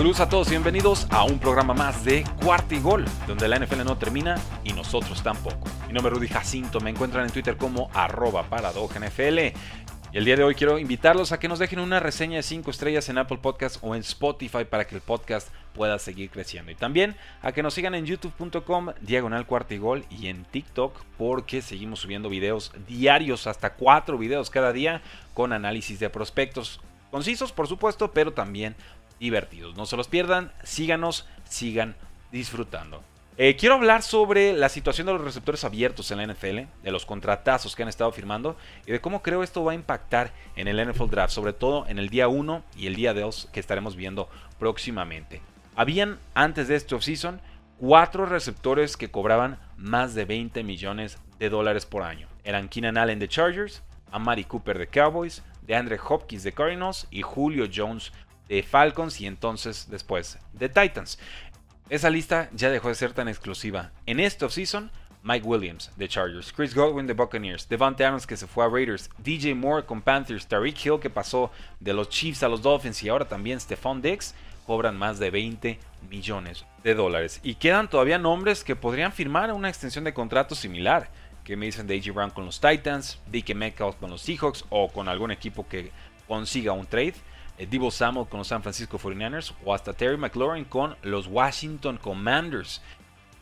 Saludos a todos y bienvenidos a un programa más de Cuarto y Gol, donde la NFL no termina y nosotros tampoco. Mi nombre es Rudy Jacinto, me encuentran en Twitter como arroba NFL. Y el día de hoy quiero invitarlos a que nos dejen una reseña de 5 estrellas en Apple Podcast o en Spotify para que el podcast pueda seguir creciendo. Y también a que nos sigan en youtube.com diagonal cuarto y gol y en TikTok porque seguimos subiendo videos diarios, hasta 4 videos cada día con análisis de prospectos. Concisos, por supuesto, pero también divertidos. No se los pierdan, síganos, sigan disfrutando. Eh, quiero hablar sobre la situación de los receptores abiertos en la NFL, de los contratazos que han estado firmando y de cómo creo esto va a impactar en el NFL Draft, sobre todo en el día 1 y el día 2 que estaremos viendo próximamente. Habían antes de este offseason cuatro receptores que cobraban más de 20 millones de dólares por año. Eran Keenan Allen de Chargers, Amari Cooper de Cowboys, de Andre Hopkins de Cardinals y Julio Jones de Falcons y entonces después de Titans. Esa lista ya dejó de ser tan exclusiva. En este offseason, Mike Williams de Chargers, Chris Godwin de Buccaneers, Devante Adams que se fue a Raiders, DJ Moore con Panthers, Tariq Hill que pasó de los Chiefs a los Dolphins y ahora también Stephon Diggs cobran más de 20 millones de dólares. Y quedan todavía nombres que podrían firmar una extensión de contrato similar. Que me dicen de Brown con los Titans, DK Metcalf con los Seahawks o con algún equipo que consiga un trade. Eh, Divo Samuel con los San Francisco 49ers o hasta Terry McLaurin con los Washington Commanders.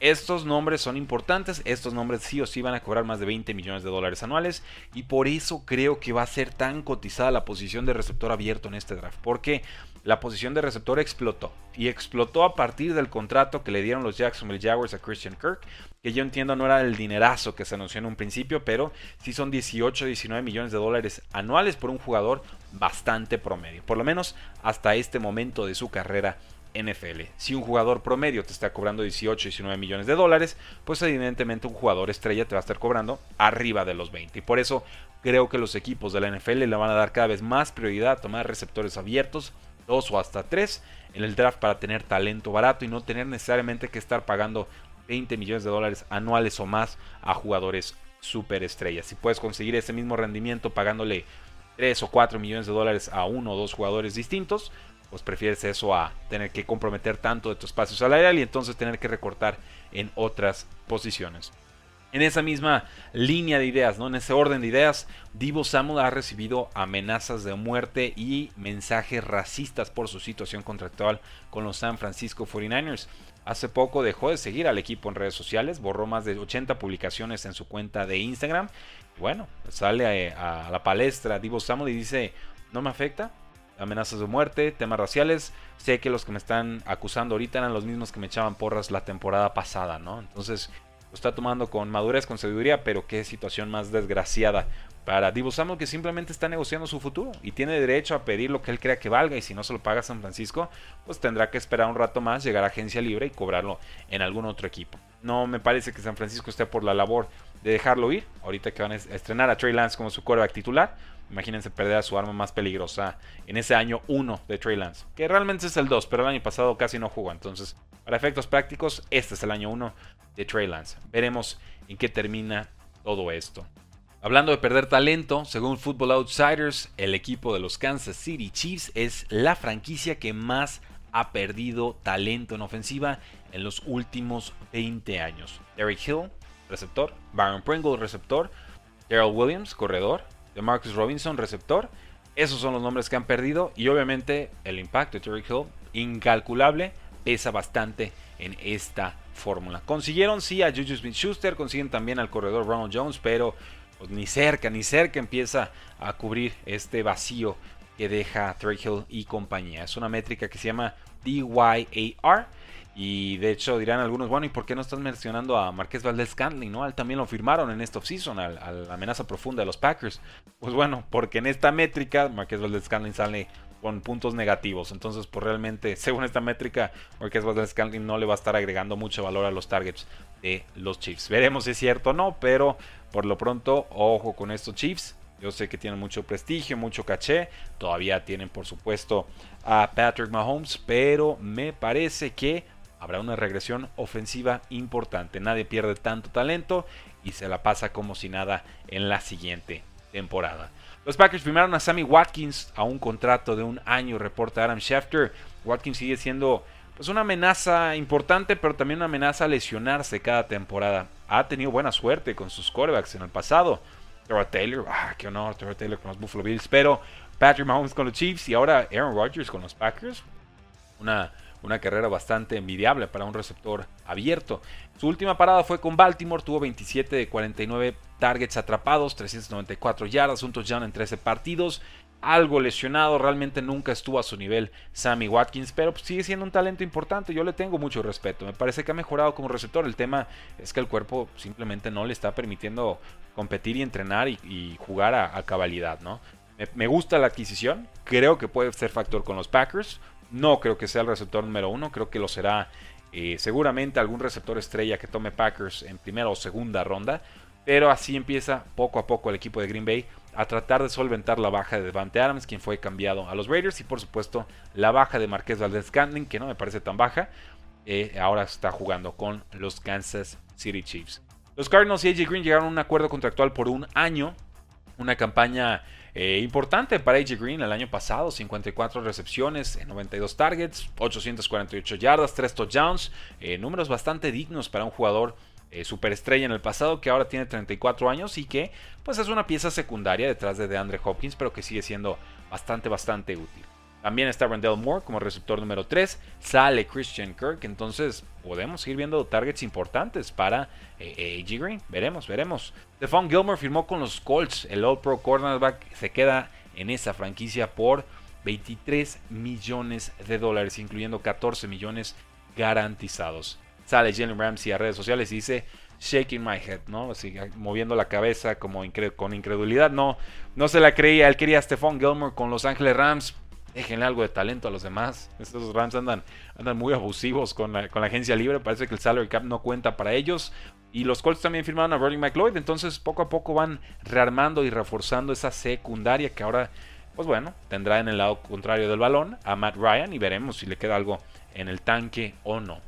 Estos nombres son importantes, estos nombres sí o sí van a cobrar más de 20 millones de dólares anuales y por eso creo que va a ser tan cotizada la posición de receptor abierto en este draft, porque la posición de receptor explotó y explotó a partir del contrato que le dieron los Jacksonville Jaguars a Christian Kirk, que yo entiendo no era el dinerazo que se anunció en un principio, pero sí son 18, 19 millones de dólares anuales por un jugador bastante promedio, por lo menos hasta este momento de su carrera NFL. Si un jugador promedio te está cobrando 18, 19 millones de dólares, pues evidentemente un jugador estrella te va a estar cobrando arriba de los 20. Y por eso creo que los equipos de la NFL le van a dar cada vez más prioridad a tomar receptores abiertos, dos o hasta tres, en el draft para tener talento barato y no tener necesariamente que estar pagando 20 millones de dólares anuales o más a jugadores superestrellas. Si puedes conseguir ese mismo rendimiento pagándole 3 o 4 millones de dólares a uno o dos jugadores distintos, pues prefieres eso a tener que comprometer tanto de tu espacio salarial y entonces tener que recortar en otras posiciones. En esa misma línea de ideas, ¿no? en ese orden de ideas, Divo Samuel ha recibido amenazas de muerte y mensajes racistas por su situación contractual con los San Francisco 49ers. Hace poco dejó de seguir al equipo en redes sociales, borró más de 80 publicaciones en su cuenta de Instagram. Bueno, sale a, la palestra Divo Samuel y dice, no me afecta, amenazas de muerte, temas raciales. Sé que los que me están acusando ahorita eran los mismos que me echaban porras la temporada pasada, ¿no? Entonces lo está tomando con madurez, con sabiduría, pero qué situación más desgraciada para Divo Samuel que simplemente está negociando su futuro y tiene derecho a pedir lo que él crea que valga y si no se lo paga San Francisco, pues tendrá que esperar un rato más, llegar a agencia libre y cobrarlo en algún otro equipo. No me parece que San Francisco esté por la labor de dejarlo ir, ahorita que van a estrenar a Trey Lance como su quarterback titular, Imagínense perder a su arma más peligrosa en ese año 1 de Trey Lance, que realmente es el 2, pero el año pasado casi no jugó. Entonces, para efectos prácticos, este es el año 1 de Trey Lance. Veremos en qué termina todo esto. Hablando de perder talento, según Football Outsiders, el equipo de los Kansas City Chiefs es la franquicia que más ha perdido talento en ofensiva en los últimos 20 años. Derrick Hill, receptor, Baron Pringle, receptor, Daryl Williams, corredor, de Marcus Robinson, receptor. Esos son los nombres que han perdido y obviamente el impacto de Terry Hill, incalculable, pesa bastante en esta fórmula. Consiguieron sí a Juju Smith-Schuster, consiguen también al corredor Ronald Jones, pero pues, ni cerca, ni cerca empieza a cubrir este vacío que deja Terry Hill y compañía. Es una métrica que se llama DYAR Y de hecho dirán algunos, bueno, ¿y por qué no estás mencionando a Marqués Valdez Scantling? ¿no? Él también lo firmaron en esta offseason, a, la amenaza profunda de los Packers. Pues bueno, porque en esta métrica Marqués Valdez Scantling sale con puntos negativos. Entonces, pues realmente, según esta métrica, Marqués Valdez Scantling no le va a estar agregando mucho valor a los targets de los Chiefs. Veremos si es cierto o no, pero por lo pronto, ojo con estos Chiefs. Yo sé que tienen mucho prestigio, mucho caché. Todavía tienen, por supuesto, a Patrick Mahomes, pero me parece que habrá una regresión ofensiva importante. Nadie pierde tanto talento y se la pasa como si nada en la siguiente temporada. Los Packers firmaron a Sammy Watkins a un contrato de un año, reporta Adam Schefter. Watkins sigue siendo pues una amenaza importante, pero también una amenaza a lesionarse cada temporada. Ha tenido buena suerte con sus quarterbacks en el pasado. Trevor Taylor, ah, qué honor, Trevor Taylor con los Buffalo Bills, pero Patrick Mahomes con los Chiefs y ahora Aaron Rodgers con los Packers. Una una carrera bastante envidiable para un receptor abierto. Su última parada fue con Baltimore, tuvo 27 de 49 targets atrapados, 394 yardas, un touchdown en 13 partidos. Algo lesionado, realmente nunca estuvo a su nivel Sammy Watkins, pero sigue siendo un talento importante. Yo le tengo mucho respeto. Me parece que ha mejorado como receptor. El tema es que el cuerpo simplemente no le está permitiendo competir y entrenar y, jugar a, cabalidad, ¿no? me gusta la adquisición. Creo que puede ser factor con los Packers. No creo que sea el receptor número uno, creo que lo será eh, seguramente algún receptor estrella que tome Packers en primera o segunda ronda. Pero así empieza poco a poco el equipo de Green Bay a tratar de solventar la baja de Devante Adams, quien fue cambiado a los Raiders, y por supuesto la baja de Marqués Valdez Scantling, que no me parece tan baja. Eh, ahora está jugando con los Kansas City Chiefs. Los Cardinals y AJ Green llegaron a un acuerdo contractual por un año, una campaña eh, importante para AJ Green el año pasado, 54 recepciones, 92 targets, 848 yardas, 3 touchdowns, eh, números bastante dignos para un jugador eh, superestrella en el pasado que ahora tiene 34 años y que pues es una pieza secundaria detrás de DeAndre Hopkins, pero que sigue siendo bastante, bastante útil. También está Randall Moore como receptor número 3. Sale Christian Kirk. Entonces podemos seguir viendo targets importantes para eh, AJ Green. Veremos, veremos. Stephon Gilmore firmó con los Colts. El All Pro cornerback se queda en esa franquicia por 23 millones de dólares, incluyendo 14 millones garantizados. Sale Jalen Ramsey a redes sociales y dice shaking my head, ¿no? Moviendo la cabeza como con incredulidad. No, no se la creía. Él quería a Stephon Gilmore con Los Ángeles Rams déjenle algo de talento a los demás. Estos Rams andan, andan muy abusivos con la, agencia libre. Parece que el salary cap no cuenta para ellos. Y los Colts también firmaron a Bernie McLeod. Entonces poco a poco van rearmando y reforzando esa secundaria que ahora, pues bueno, tendrá en el lado contrario del balón a Matt Ryan y veremos si le queda algo en el tanque o no.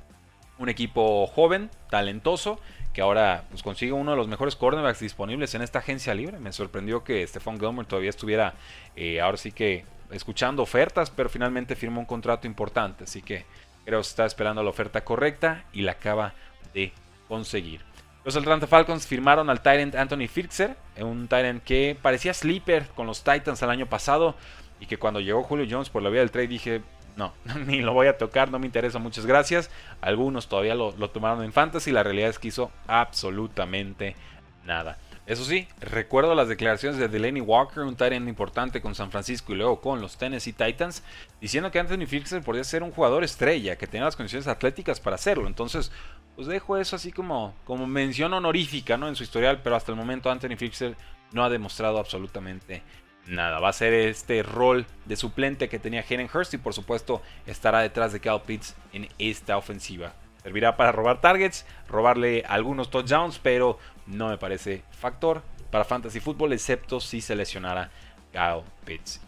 Un equipo joven, talentoso, que ahora pues, consigue uno de los mejores cornerbacks disponibles en esta agencia libre. Me sorprendió que Stephon Gilmore todavía estuviera eh, ahora sí que escuchando ofertas, pero finalmente firmó un contrato importante. Así que creo que está esperando la oferta correcta y la acaba de conseguir. Los Atlanta Falcons firmaron al Tyrant Anthony Firtzer, un Tyrant que parecía sleeper con los Titans el año pasado y que cuando llegó Julio Jones por la vía del trade dije, no, ni lo voy a tocar, no me interesa, muchas gracias. Algunos todavía lo, lo tomaron en fantasy, la realidad es que hizo absolutamente nada. Eso sí, recuerdo las declaraciones de Delaney Walker, un Tyrant importante con San Francisco y luego con los Tennessee Titans, diciendo que Anthony Fixer podía ser un jugador estrella, que tenía las condiciones atléticas para hacerlo. Entonces, pues dejo eso así como, como mención honorífica ¿no? en su historial, pero hasta el momento Anthony Fixer no ha demostrado absolutamente nada. Va a ser este rol de suplente que tenía Hayden Hurst y por supuesto estará detrás de Cal Pitts en esta ofensiva. Servirá para robar targets, robarle algunos touchdowns, pero no me parece factor para Fantasy Football, excepto si se lesionara Kyle Pitts.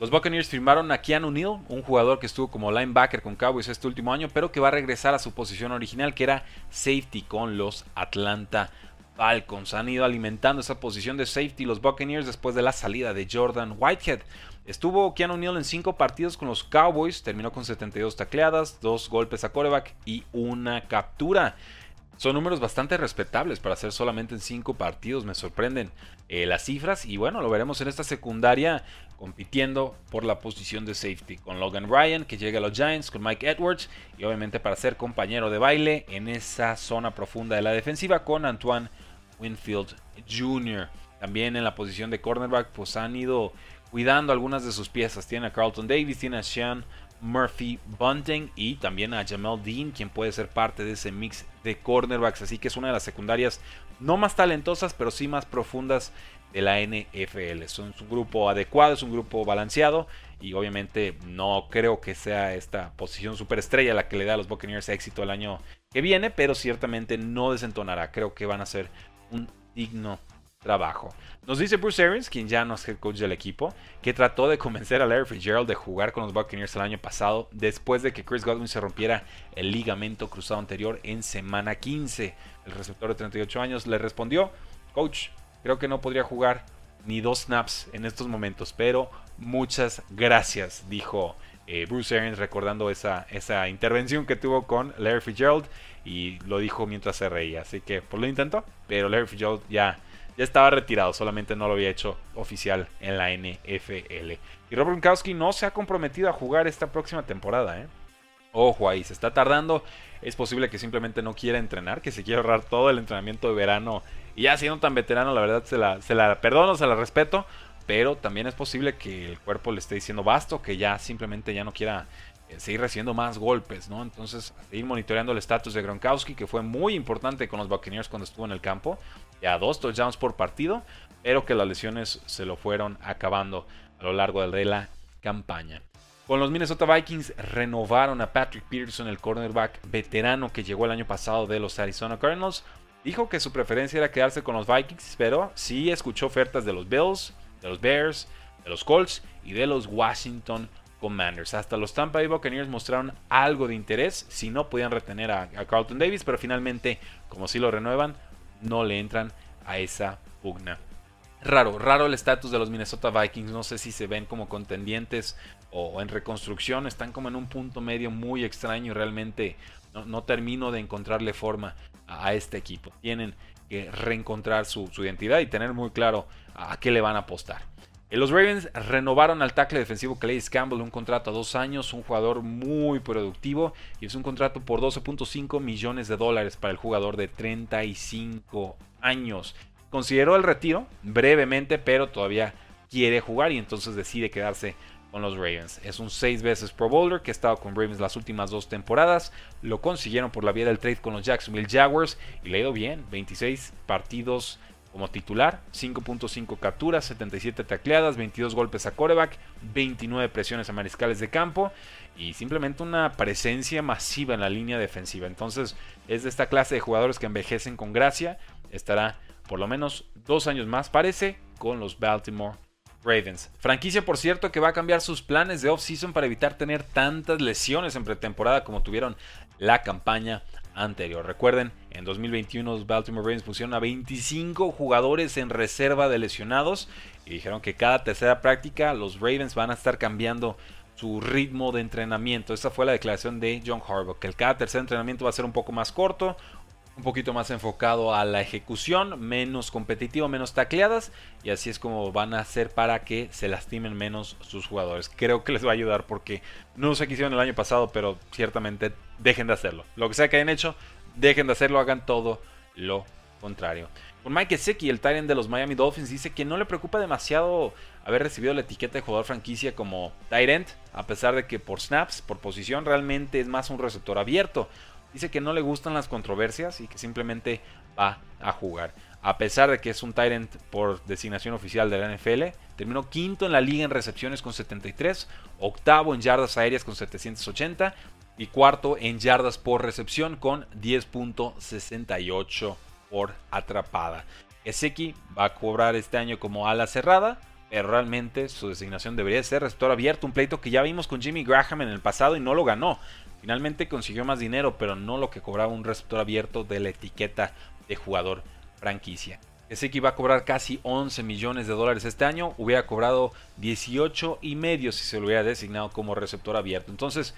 Los Buccaneers firmaron a Keanu Neal, un jugador que estuvo como linebacker con Cowboys este último año, pero que va a regresar a su posición original, que era safety con los Atlanta Falcons. Han ido alimentando esa posición de safety los Buccaneers después de la salida de Jordan Whitehead. Estuvo Keanu Neal en 5 partidos con los Cowboys, terminó con 72 tacleadas, 2 golpes a coreback y una captura. Son números bastante respetables para hacer solamente en 5 partidos, me sorprenden eh, las cifras y bueno, lo veremos en esta secundaria compitiendo por la posición de safety con Logan Ryan que llega a los Giants, con Mike Edwards y obviamente para ser compañero de baile en esa zona profunda de la defensiva con Antoine Winfield Jr. También en la posición de cornerback pues han ido cuidando algunas de sus piezas. Tiene a Carlton Davis, tiene a Sean Murphy Bunting y también a Jamel Dean, quien puede ser parte de ese mix de cornerbacks. Así que es una de las secundarias no más talentosas, pero sí más profundas de la NFL. Es un, grupo adecuado, es un grupo balanceado y obviamente no creo que sea esta posición superestrella la que le da a los Buccaneers éxito el año que viene, pero ciertamente no desentonará. Creo que van a ser un digno trabajo. Nos dice Bruce Arians, quien ya no es head coach del equipo, que trató de convencer a Larry Fitzgerald de jugar con los Buccaneers el año pasado después de que Chris Godwin se rompiera el ligamento cruzado anterior en semana 15. El receptor de 38 años le respondió, coach, creo que no podría jugar ni dos snaps en estos momentos, pero muchas gracias, dijo eh, Bruce Arians recordando esa, esa intervención que tuvo con Larry Fitzgerald y lo dijo mientras se reía. Así que pues lo intentó, pero Larry Fitzgerald ya ya estaba retirado, solamente no lo había hecho oficial en la NFL. Y Robert Gronkowski no se ha comprometido a jugar esta próxima temporada, ¿eh? Ojo ahí, se está tardando. Es posible que simplemente no quiera entrenar, que se quiera ahorrar todo el entrenamiento de verano. Y ya siendo tan veterano, la verdad se la, se la perdono, se la respeto. Pero también es posible que el cuerpo le esté diciendo basto, que ya simplemente ya no quiera eh, seguir recibiendo más golpes, ¿no? Entonces, seguir monitoreando el estatus de Gronkowski, que fue muy importante con los Buccaneers cuando estuvo en el campo, ya dos touchdowns por partido, pero que las lesiones se lo fueron acabando a lo largo de la campaña. Con los Minnesota Vikings renovaron a Patrick Peterson, el cornerback veterano que llegó el año pasado de los Arizona Cardinals. Dijo que su preferencia era quedarse con los Vikings, pero sí escuchó ofertas de los Bills, de los Bears, de los Colts y de los Washington Commanders. Hasta los Tampa Bay Buccaneers mostraron algo de interés si no podían retener a, Carlton Davis, pero finalmente, como si lo renuevan, no le entran a esa pugna. Raro, raro el estatus de los Minnesota Vikings. No sé si se ven como contendientes o en reconstrucción. Están como en un punto medio muy extraño y realmente no, termino de encontrarle forma a, este equipo. Tienen que reencontrar su, su identidad y tener muy claro a qué le van a apostar. Los Ravens renovaron al tackle defensivo Clay Campbell un contrato a dos años, un jugador muy productivo y es un contrato por 12.5 millones de dólares para el jugador de 35 años. Consideró el retiro brevemente, pero todavía quiere jugar y entonces decide quedarse con los Ravens. Es un seis veces Pro Bowler que ha estado con Ravens las últimas dos temporadas. Lo consiguieron por la vía del trade con los Jacksonville Jaguars y le ha ido bien. 26 partidos como titular, 5.5 capturas, 77 tacleadas, 22 golpes a coreback, 29 presiones a mariscales de campo y simplemente una presencia masiva en la línea defensiva. Entonces es de esta clase de jugadores que envejecen con gracia. Estará por lo menos dos años más, parece, con los Baltimore Ravens. Franquicia, por cierto, que va a cambiar sus planes de off-season para evitar tener tantas lesiones en pretemporada como tuvieron la campaña anterior. Recuerden, en 2021 los Baltimore Ravens pusieron a 25 jugadores en reserva de lesionados y dijeron que cada tercera práctica los Ravens van a estar cambiando su ritmo de entrenamiento. Esa fue la declaración de John Harbaugh, que el cada tercer entrenamiento va a ser un poco más corto, un poquito más enfocado a la ejecución, menos competitivo, menos tacleadas y así es como van a hacer para que se lastimen menos sus jugadores. Creo que les va a ayudar porque no sé qué hicieron el año pasado, pero ciertamente dejen de hacerlo. Lo que sea que hayan hecho, dejen de hacerlo, hagan todo lo contrario. Con Mike Gesicki, el Tyrant de los Miami Dolphins, dice que no le preocupa demasiado haber recibido la etiqueta de jugador franquicia como Tyrant, a pesar de que por snaps, por posición, realmente es más un receptor abierto. Dice que no le gustan las controversias y que simplemente va a jugar. A pesar de que es un Tyrant por designación oficial de la NFL, terminó quinto en la liga en recepciones con 73, octavo en yardas aéreas con 780 y cuarto en yardas por recepción con 10.68 por atrapada. Ezeki va a cobrar este año como ala cerrada, pero realmente su designación debería ser receptor abierto, un pleito que ya vimos con Jimmy Graham en el pasado y no lo ganó. Finalmente consiguió más dinero, pero no lo que cobraba un receptor abierto de la etiqueta de jugador franquicia. Que iba a cobrar casi 11 millones de dólares este año, hubiera cobrado 18 y medio si se lo hubiera designado como receptor abierto. Entonces,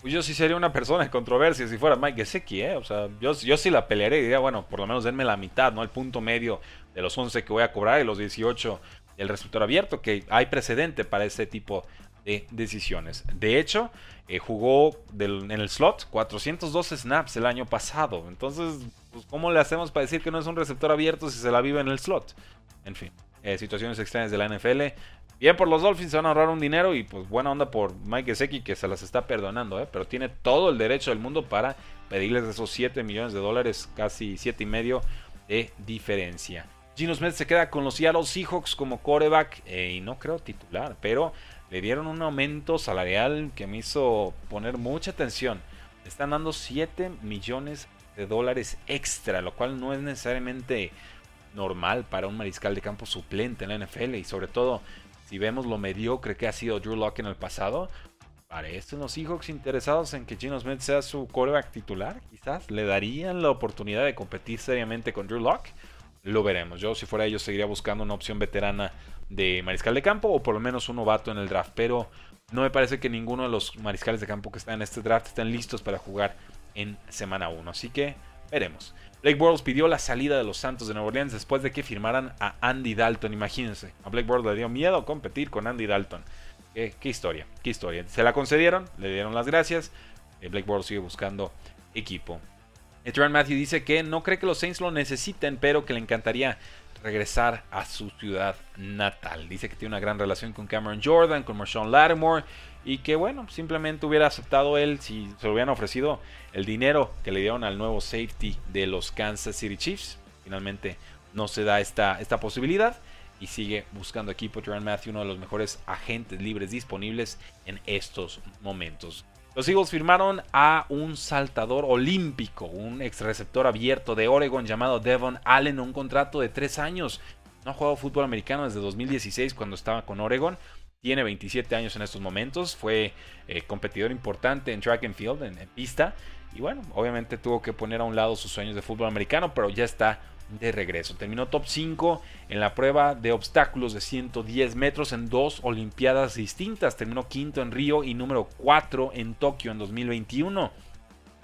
pues yo sí sería una persona de controversia si fuera Mike Gesicki, ¿eh? O sea, yo, yo sí la pelearía y diría, bueno, por lo menos denme la mitad, ¿no? El punto medio de los 11 que voy a cobrar y los 18 del receptor abierto, que hay precedente para ese tipo de decisiones. De hecho, eh, jugó en el slot 412 snaps el año pasado. Entonces, pues, ¿cómo le hacemos para decir que no es un receptor abierto si se la vive en el slot? En fin, eh, situaciones extrañas de la NFL. Bien por los Dolphins, se van a ahorrar un dinero y pues buena onda por Mike Gesicki que se las está perdonando, ¿eh? pero tiene todo el derecho del mundo para pedirles esos 7 millones de dólares, casi 7 y medio de diferencia. Gino Smith se queda con los Seattle Seahawks como quarterback eh, y no creo titular, pero le dieron un aumento salarial que me hizo poner mucha atención. Están dando 7 millones de dólares extra, lo cual no es necesariamente normal para un mariscal de campo suplente en la NFL y sobre todo si vemos lo mediocre que ha sido Drew Locke en el pasado, parecen los Seahawks interesados en que Gino Smith sea su quarterback titular. Quizás le darían la oportunidad de competir seriamente con Drew Locke. Lo veremos. Yo, si fuera ellos, seguiría buscando una opción veterana de mariscal de campo o por lo menos un novato en el draft. Pero no me parece que ninguno de los mariscales de campo que están en este draft estén listos para jugar en semana 1. Así que veremos. Blake Bortles pidió la salida de los Santos de Nueva Orleans después de que firmaran a Andy Dalton. Imagínense, a Blake Bortles le dio miedo competir con Andy Dalton. Qué, historia, qué historia. Se la concedieron, le dieron las gracias. Eh, Blake Bortles sigue buscando equipo. Etran Matthew dice que no cree que los Saints lo necesiten, pero que le encantaría regresar a su ciudad natal. Dice que tiene una gran relación con Cameron Jordan, con Marshawn Lattimore y que bueno, simplemente hubiera aceptado él si se lo hubieran ofrecido el dinero que le dieron al nuevo safety de los Kansas City Chiefs. Finalmente no se da esta, esta posibilidad y sigue buscando equipo. Tyrann Matthew, uno de los mejores agentes libres disponibles en estos momentos. Los Eagles firmaron a un saltador olímpico, un ex receptor abierto de Oregon llamado Devon Allen, un contrato de tres años. No ha jugado fútbol americano desde 2016 cuando estaba con Oregon. Tiene 27 años en estos momentos, fue eh, competidor importante en track and field, en, pista, y bueno, obviamente tuvo que poner a un lado sus sueños de fútbol americano, pero ya está de regreso. Terminó top 5 en la prueba de obstáculos de 110 metros en dos Olimpiadas distintas. Terminó quinto en Río y número 4 en Tokio en 2021.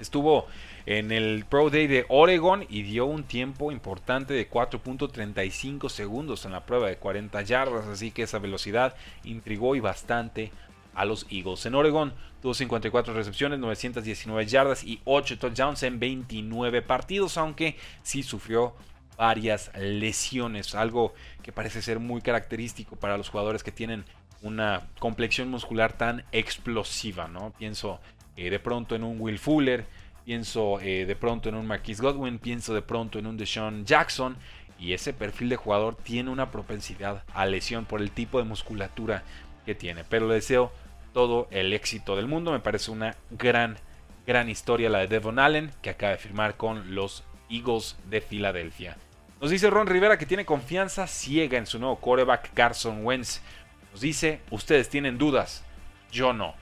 Estuvo en el Pro Day de Oregon y dio un tiempo importante de 4.35 segundos en la prueba de 40 yardas, así que esa velocidad intrigó y bastante a los Eagles. En Oregon tuvo 54 recepciones, 919 yardas y 8 touchdowns en 29 partidos, aunque sí sufrió varias lesiones, algo que parece ser muy característico para los jugadores que tienen una complexión muscular tan explosiva, ¿no? Pienso eh, de pronto en un Will Fuller, pienso eh, de pronto en un Marquis Godwin, pienso de pronto en un Deshaun Jackson. Y ese perfil de jugador tiene una propensidad a lesión por el tipo de musculatura que tiene. Pero le deseo todo el éxito del mundo. Me parece una gran, gran historia la de Devon Allen, que acaba de firmar con los Eagles de Filadelfia. Nos dice Ron Rivera que tiene confianza ciega en su nuevo quarterback Carson Wentz. Nos dice, ustedes tienen dudas, yo no.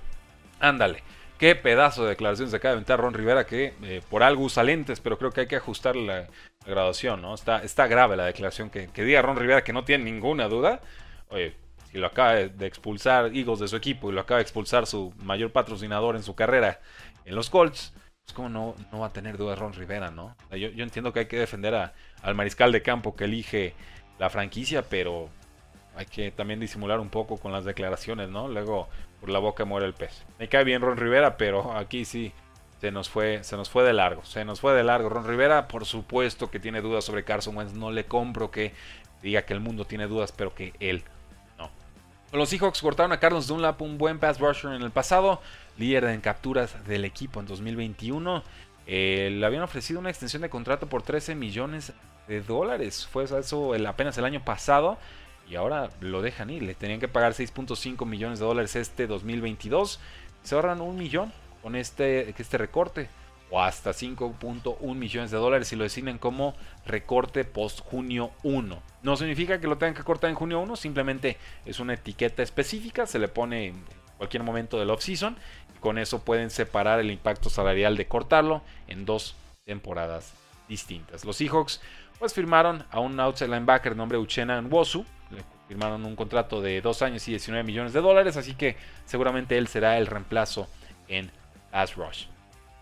Ándale. Qué pedazo de declaraciones acaba de aventar Ron Rivera que eh, por algo usa lentes, pero creo que hay que ajustar la, graduación, ¿no? Está, grave la declaración que, diga Ron Rivera que no tiene ninguna duda. Oye, si lo acaba de expulsar Eagles de su equipo y lo acaba de expulsar su mayor patrocinador en su carrera en los Colts, pues cómo no, no va a tener dudas Ron Rivera, ¿no? Yo, yo entiendo que hay que defender a, al mariscal de campo que elige la franquicia, pero hay que también disimular un poco con las declaraciones, ¿no? Luego por la boca muere el pez. Me cae bien Ron Rivera, pero aquí sí se nos fue, se nos fue de largo. Se nos fue de largo. Ron Rivera, por supuesto que tiene dudas sobre Carson Wentz. No le compro que diga que el mundo tiene dudas, pero que él no. Los Seahawks cortaron a Carlos Dunlap, un buen pass rusher en el pasado, líder en capturas del equipo en 2021. Eh, le habían ofrecido una extensión de contrato por 13 millones de dólares. Fue eso apenas el año pasado y ahora lo dejan ir. Le tenían que pagar 6.5 millones de dólares este 2022. Se ahorran un millón con este, este recorte. O hasta 5.1 millones de dólares si lo designan como recorte post junio 1. No significa que lo tengan que cortar en junio 1, simplemente es una etiqueta específica, se le pone en cualquier momento del off-season con eso pueden separar el impacto salarial de cortarlo en dos temporadas distintas. Los Seahawks pues firmaron a un outside linebacker nombre Uchena Nwosu. Le firmaron un contrato de 2 años y 19 millones de dólares, así que seguramente él será el reemplazo en Pass Rush.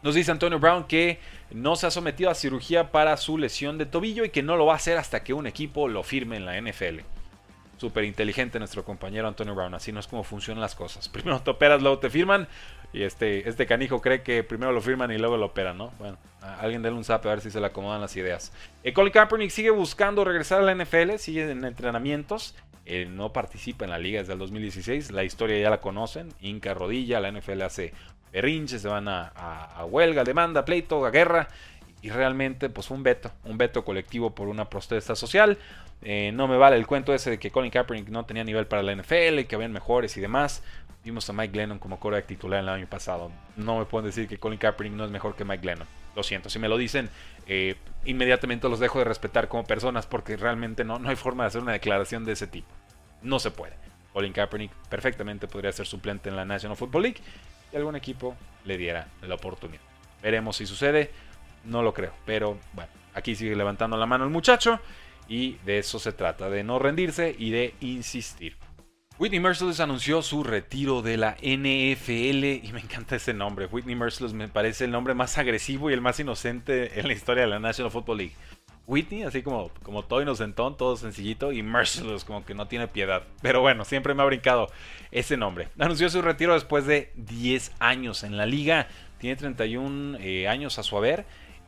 Nos dice Antonio Brown que no se ha sometido a cirugía para su lesión de tobillo y que no lo va a hacer hasta que un equipo lo firme en la NFL. Súper inteligente nuestro compañero Antonio Brown, así no es como funcionan las cosas. Primero te operas, luego te firman y este, este canijo cree que primero lo firman y luego lo operan, ¿no? Bueno, alguien déle un zap a ver si se le acomodan las ideas. Eh, Colin Kaepernick sigue buscando regresar a la NFL, sigue en entrenamientos. eh, no participa en la liga desde el 2016. La historia ya la conocen. Inca rodilla, la NFL hace berrinches, se van a, a huelga, demanda, pleito, a guerra. Y realmente pues fue un veto, un veto colectivo por una protesta social. Eh, no me vale el cuento ese de que Colin Kaepernick no tenía nivel para la NFL y que habían mejores y demás. Vimos a Mike Glennon como coreback titular el año pasado. No me pueden decir que Colin Kaepernick no es mejor que Mike Glennon. Lo siento, si me lo dicen, eh, inmediatamente los dejo de respetar como personas porque realmente no, no hay forma de hacer una declaración de ese tipo. No se puede. Colin Kaepernick perfectamente podría ser suplente en la National Football League y algún equipo le diera la oportunidad. Veremos si sucede. No lo creo, pero bueno, aquí sigue levantando la mano el muchacho. Y de eso se trata, de no rendirse y de insistir. Whitney Merciless anunció su retiro de la NFL y me encanta ese nombre. Whitney Merciless me parece el nombre más agresivo y el más inocente en la historia de la National Football League. Whitney, así como, como todo inocentón, todo sencillito, y Merciless, como que no tiene piedad. Pero bueno, siempre me ha brincado ese nombre. Anunció su retiro después de 10 años en la liga. Tiene 31 eh, años a su haber.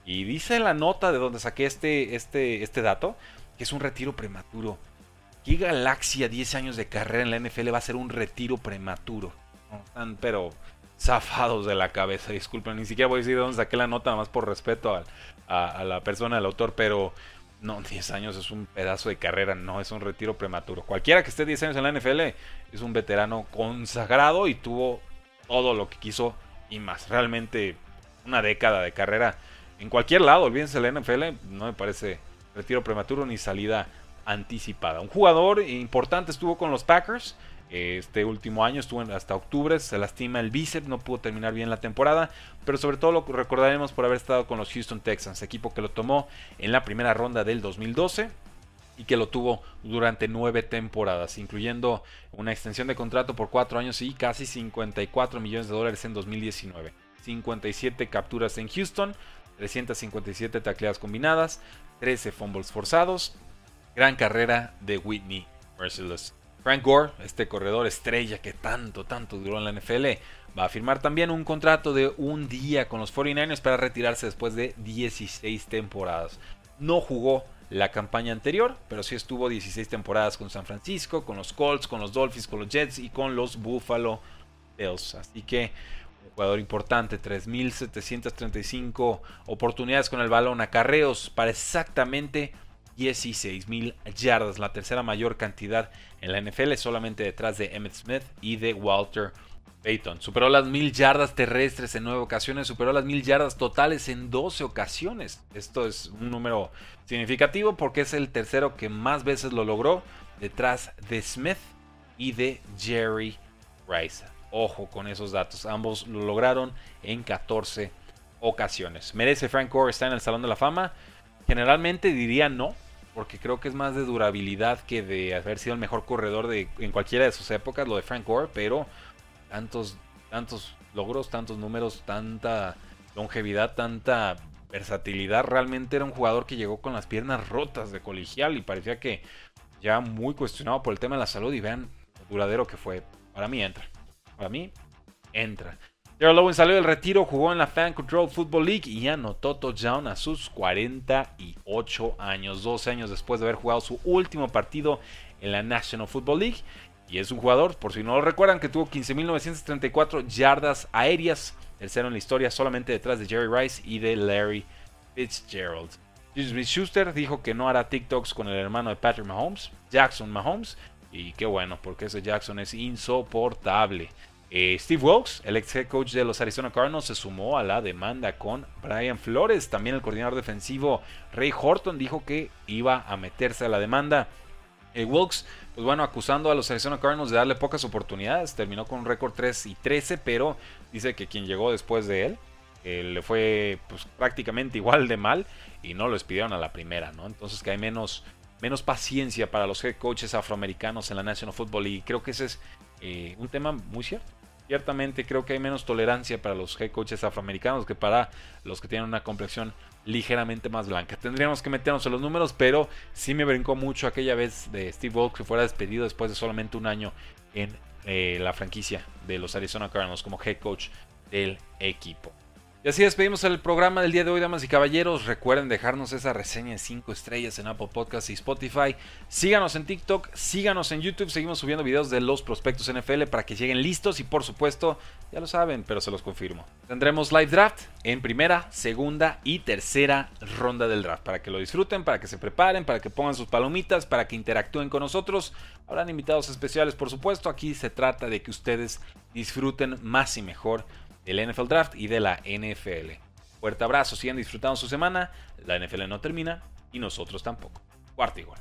Y dice la nota de donde saqué este, este, este dato que es un retiro prematuro. ¿Qué galaxia 10 años de carrera en la NFL va a ser un retiro prematuro? están pero zafados de la cabeza, disculpen, ni siquiera voy a decir de dónde saqué la nota, más por respeto a, la persona, al autor, pero no, 10 años es un pedazo de carrera, no es un retiro prematuro. Cualquiera que esté 10 años en la NFL es un veterano consagrado y tuvo todo lo que quiso y más. Realmente una década de carrera en cualquier lado, olvídense la NFL, no me parece retiro prematuro ni salida anticipada. Un jugador importante estuvo con los Packers. Este último año estuvo hasta octubre, se lastima el bíceps, no pudo terminar bien la temporada, pero sobre todo lo recordaremos por haber estado con los Houston Texans, equipo que lo tomó en la primera ronda del 2012 y que lo tuvo durante nueve temporadas, incluyendo una extensión de contrato por cuatro años y casi 54 millones de dólares en 2019. 57 capturas en Houston, 357 tacleadas combinadas, 13 fumbles forzados. Gran carrera de Whitney Merciless. Frank Gore, este corredor estrella que tanto, tanto duró en la NFL, va a firmar también un contrato de un día con los 49ers para retirarse después de 16 temporadas. No jugó la campaña anterior, pero sí estuvo 16 temporadas con San Francisco, con los Colts, con los Dolphins, con los Jets y con los Buffalo Bills. Así que jugador importante, 3.735 oportunidades con el balón, acarreos para exactamente 16.000 yardas, la tercera mayor cantidad en la NFL, solamente detrás de Emmett Smith y de Walter Payton. Superó las 1.000 yardas terrestres en 9 ocasiones, superó las 1.000 yardas totales en 12 ocasiones. Esto es un número significativo porque es el tercero que más veces lo logró, detrás de Smith y de Jerry Rice. Ojo con esos datos. Ambos lo lograron en 14 ocasiones. ¿Merece Frank Gore estar en el Salón de la Fama? Generalmente diría no, porque creo que es más de durabilidad que de haber sido el mejor corredor de, en cualquiera de sus épocas, lo de Frank Gore, pero tantos, tantos logros, tantos números, tanta longevidad, tanta versatilidad. Realmente era un jugador que llegó con las piernas rotas de colegial y parecía que ya muy cuestionado por el tema de la salud y vean lo duradero que fue. Para mí entra. Para mí, entra. Daryl Owen salió del retiro, jugó en la Fan Control Football League y anotó touchdown a sus 48 años, 12 años después de haber jugado su último partido en la National Football League. Y es un jugador, por si no lo recuerdan, que tuvo 15.934 yardas aéreas, tercero en la historia, solamente detrás de Jerry Rice y de Larry Fitzgerald. Smith Schuster dijo que no hará TikToks con el hermano de Patrick Mahomes, Jackson Mahomes, y qué bueno, porque ese Jackson es insoportable. Eh, Steve Wilkes, el ex head coach de los Arizona Cardinals, se sumó a la demanda con Brian Flores. También el coordinador defensivo Ray Horton dijo que iba a meterse a la demanda. Eh, Wilkes, pues bueno, acusando a los Arizona Cardinals de darle pocas oportunidades. Terminó con un récord 3 y 13, pero dice que quien llegó después de él eh, le fue pues, prácticamente igual de mal y no lo despidieron a la primera, ¿no? Entonces que hay menos menos paciencia para los head coaches afroamericanos en la National Football y creo que ese es eh, un tema muy cierto. Ciertamente creo que hay menos tolerancia para los head coaches afroamericanos que para los que tienen una complexión ligeramente más blanca. Tendríamos que meternos en los números, pero sí me brincó mucho aquella vez de Steve Wilkes que fuera despedido después de solamente un año en eh, la franquicia de los Arizona Cardinals como head coach del equipo. Y así despedimos el programa del día de hoy, damas y caballeros. Recuerden dejarnos esa reseña de 5 estrellas en Apple Podcasts y Spotify. Síganos en TikTok, síganos en YouTube. Seguimos subiendo videos de los prospectos NFL para que lleguen listos y por supuesto, ya lo saben, pero se los confirmo. Tendremos live draft en primera, segunda y tercera ronda del draft para que lo disfruten, para que se preparen, para que pongan sus palomitas, para que interactúen con nosotros. Habrán invitados especiales, por supuesto. Aquí se trata de que ustedes disfruten más y mejor del NFL Draft y de la NFL. Fuerte abrazo, sigan disfrutando su semana. La NFL no termina y nosotros tampoco. Cuarto igual.